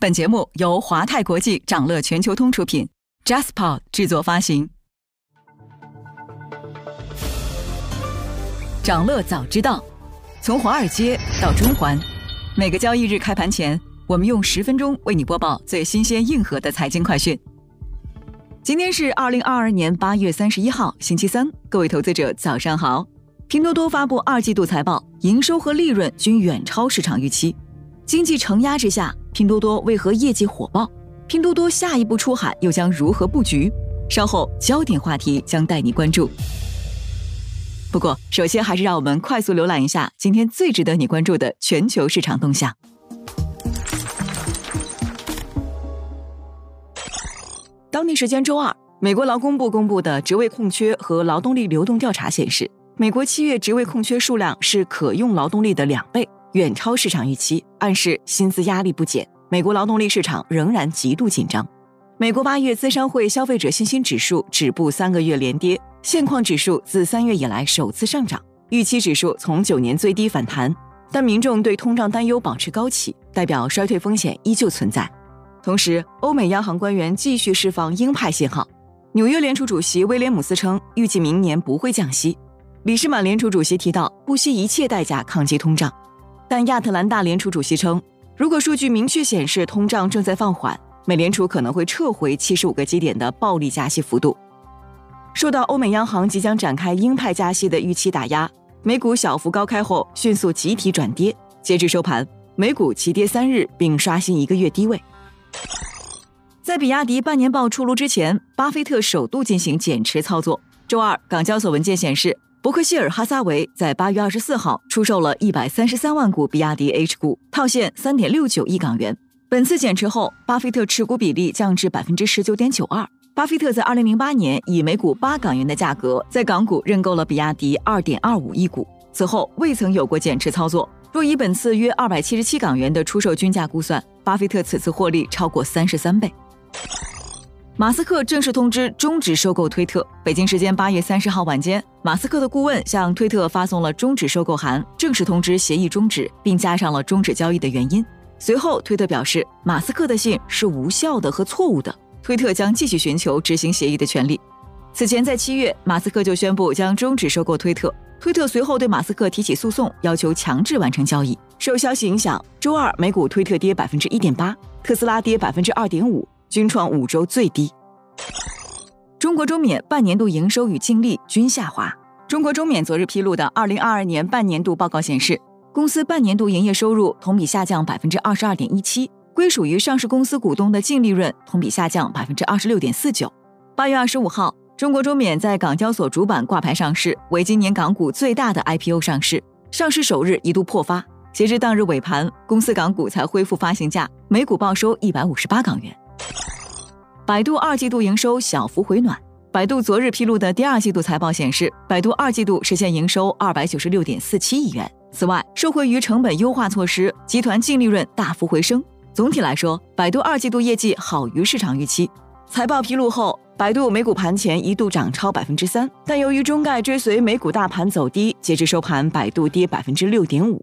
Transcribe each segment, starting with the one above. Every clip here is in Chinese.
本节目由华泰国际掌乐全球通出品，JasPod 制作发行。掌乐早知道，从华尔街到中环，每个交易日开盘前，我们用十分钟为你播报最新鲜、硬核的财经快讯。今天是二零二二年八月三十一号，星期三，各位投资者早上好。拼多多发布二季度财报，营收和利润均远超市场预期。经济承压之下，拼多多为何业绩火爆？拼多多下一步出海又将如何布局？稍后焦点话题将带你关注。不过，首先还是让我们快速浏览一下今天最值得你关注的全球市场动向。当地时间周二，美国劳工部公布的职位空缺和劳动力流动调查显示，美国七月职位空缺数量是可用劳动力的两倍。远超市场预期，暗示薪资压力不减。美国劳动力市场仍然极度紧张。美国八月资商会消费者信心指数止步三个月连跌，现况指数自三月以来首次上涨，预期指数从九年最低反弹。但民众对通胀担忧保持高企，代表衰退风险依旧存在。同时，欧美央行官员继续释放鹰派信号。纽约联储主席威廉姆斯称，预计明年不会降息。里士满联储主席提到，不惜一切代价抗击通胀。但亚特兰大联储主席称，如果数据明确显示通胀正在放缓，美联储可能会撤回七十五个基点的暴力加息幅度。受到欧美央行即将展开鹰派加息的预期打压，美股小幅高开后迅速集体转跌，截至收盘，美股齐跌三日，并刷新一个月低位。在比亚迪半年报出炉之前，巴菲特首度进行减持操作。周二，港交所文件显示。伯克希尔哈撒韦在八月二十四号出售了一百三十三万股比亚迪 H 股，套现三点六九亿港元。本次减持后，巴菲特持股比例降至百分之十九点九二。巴菲特在二零零八年以每股八港元的价格在港股认购了比亚迪二点二五亿股，此后未曾有过减持操作。若以本次约二百七十七港元的出售均价估算，巴菲特此次获利超过三十三倍。马斯克正式通知终止收购推特。北京时间八月三十号晚间，马斯克的顾问向推特发送了终止收购函，正式通知协议终止，并加上了终止交易的原因。随后，推特表示马斯克的信是无效的和错误的，推特将继续寻求执行协议的权利。此前，在七月，马斯克就宣布将终止收购推特。推特随后对马斯克提起诉讼，要求强制完成交易。受消息影响，周二美股推特跌百分之一点八，特斯拉跌百分之二点五。均创五周最低。中国中免半年度营收与净利均下滑。中国中免昨日披露的二零二二年半年度报告显示，公司半年度营业收入同比下降百分之二十二点一七，归属于上市公司股东的净利润同比下降百分之二十六点四九。八月二十五号，中国中免在港交所主板挂牌上市，为今年港股最大的 IPO 上市。上市首日一度破发，截至当日尾盘，公司港股才恢复发行价，每股报收一百五十八港元。百度二季度营收小幅回暖。百度昨日披露的第二季度财报显示，百度二季度实现营收二百九十六点四七亿元。此外，受惠于成本优化措施，集团净利润大幅回升。总体来说，百度二季度业绩好于市场预期。财报披露后，百度美股盘前一度涨超百分之三，但由于中概追随美股大盘走低，截至收盘，百度跌百分之六点五。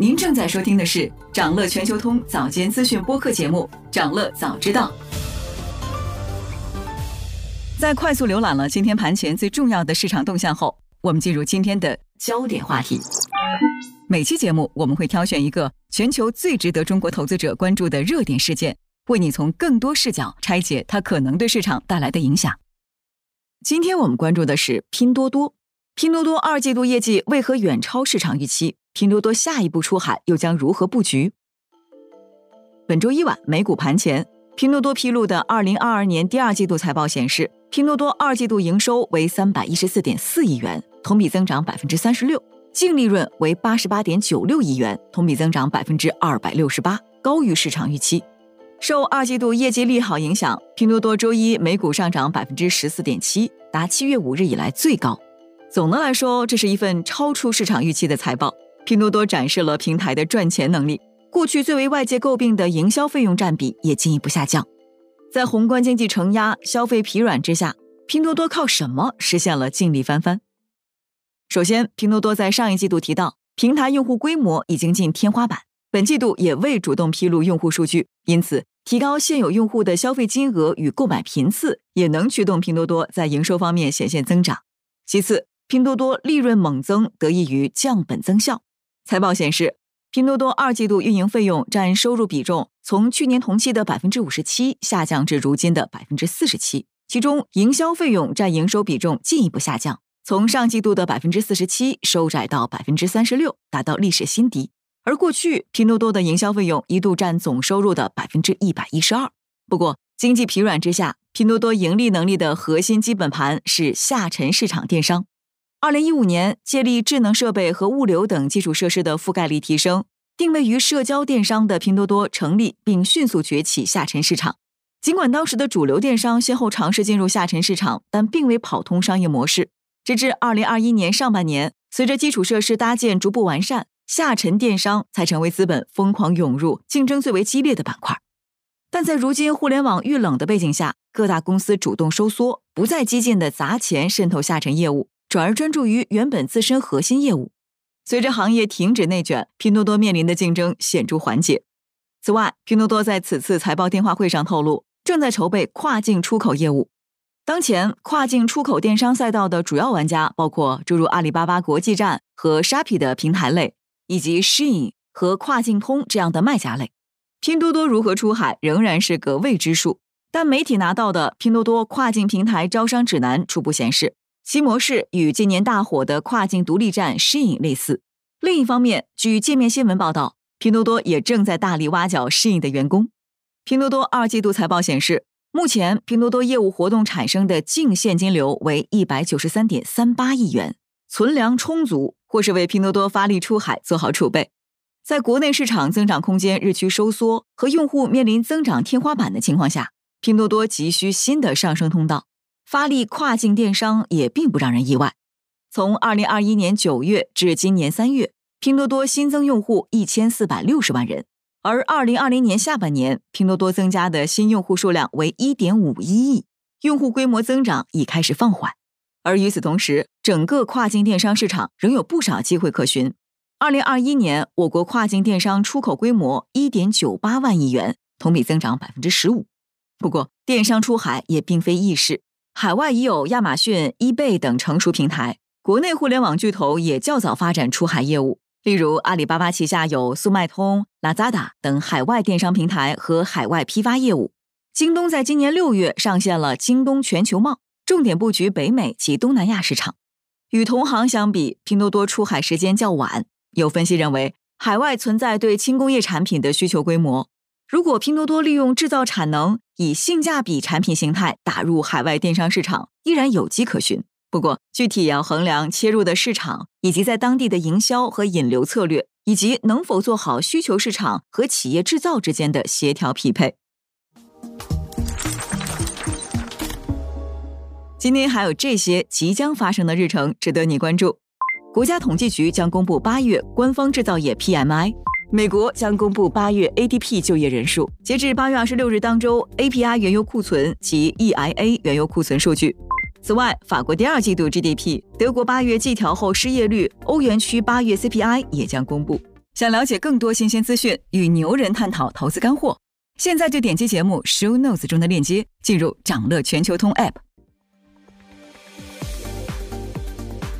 您正在收听的是长乐全球通早间资讯播客节目《长乐早知道》。在快速浏览了今天盘前最重要的市场动向后，我们进入今天的焦点话题。每期节目我们会挑选一个全球最值得中国投资者关注的热点事件，为你从更多视角拆解它可能对市场带来的影响。今天我们关注的是拼多多。拼多多二季度业绩为何远超市场预期？拼多多下一步出海又将如何布局？本周一晚美股盘前，拼多多披露的二零二二年第二季度财报显示，拼多多二季度营收为三百一十四点四亿元，同比增长百分之三十六，净利润为八十八点九六亿元，同比增长百分之二百六十八，高于市场预期。受二季度业绩利好影响，拼多多周一美股上涨百分之十四点七，达七月五日以来最高。总的来说，这是一份超出市场预期的财报。拼多多展示了平台的赚钱能力，过去最为外界诟病的营销费用占比也进一步下降。在宏观经济承压、消费疲软之下，拼多多靠什么实现了净利翻番？首先，拼多多在上一季度提到，平台用户规模已经近天花板。本季度也未主动披露用户数据，因此提高现有用户的消费金额与购买频次，也能驱动拼多多在营收方面显现增长。其次，拼多多利润猛增得益于降本增效。财报显示，拼多多二季度运营费用占收入比重从去年同期的百分之五十七下降至如今的百分之四十七，其中营销费用占营收比重进一步下降，从上季度的百分之四十七收窄到百分之三十六，达到历史新低。而过去，拼多多的营销费用一度占总收入的百分之一百一十二。不过，经济疲软之下，拼多多盈利能力的核心基本盘是下沉市场电商。二零一五年，借力智能设备和物流等基础设施的覆盖力提升，定位于社交电商的拼多多成立并迅速崛起下沉市场。尽管当时的主流电商先后尝试进入下沉市场，但并未跑通商业模式。直至二零二一年上半年，随着基础设施搭建逐步完善。下沉电商才成为资本疯狂涌入、竞争最为激烈的板块，但在如今互联网遇冷的背景下，各大公司主动收缩，不再激进的砸钱渗透下沉业务，转而专注于原本自身核心业务。随着行业停止内卷，拼多多面临的竞争显著缓解。此外，拼多多在此次财报电话会上透露，正在筹备跨境出口业务。当前，跨境出口电商赛道的主要玩家包括诸如阿里巴巴国际站和 Shopee 的平台类。以及 Shein 和跨境通这样的卖家类，拼多多如何出海仍然是个未知数。但媒体拿到的拼多多跨境平台招商指南初步显示，其模式与今年大火的跨境独立站 SHIN 类似。另一方面，据界面新闻报道，拼多多也正在大力挖角 SHIN 的员工。拼多多二季度财报显示，目前拼多多业务活动产生的净现金流为一百九十三点三八亿元，存粮充足。或是为拼多多发力出海做好储备，在国内市场增长空间日趋收缩和用户面临增长天花板的情况下，拼多多急需新的上升通道。发力跨境电商也并不让人意外。从二零二一年九月至今年三月，拼多多新增用户一千四百六十万人，而二零二零年下半年，拼多多增加的新用户数量为一点五一亿，用户规模增长已开始放缓。而与此同时，整个跨境电商市场仍有不少机会可循。二零二一年，我国跨境电商出口规模一点九八万亿元，同比增长百分之十五。不过，电商出海也并非易事。海外已有亚马逊、eBay 等成熟平台，国内互联网巨头也较早发展出海业务。例如，阿里巴巴旗下有速卖通、Lazada 等海外电商平台和海外批发业务。京东在今年六月上线了京东全球贸。重点布局北美及东南亚市场，与同行相比，拼多多出海时间较晚。有分析认为，海外存在对轻工业产品的需求规模。如果拼多多利用制造产能，以性价比产品形态打入海外电商市场，依然有机可循。不过，具体也要衡量切入的市场，以及在当地的营销和引流策略，以及能否做好需求市场和企业制造之间的协调匹配。今天还有这些即将发生的日程值得你关注：国家统计局将公布八月官方制造业 PMI；美国将公布八月 ADP 就业人数。截至八月二十六日当周，API 原油库存及 EIA 原油库存数据。此外，法国第二季度 GDP、德国八月季调后失业率、欧元区八月 CPI 也将公布。想了解更多新鲜资讯，与牛人探讨投资干货，现在就点击节目 Show Notes 中的链接，进入掌乐全球通 App。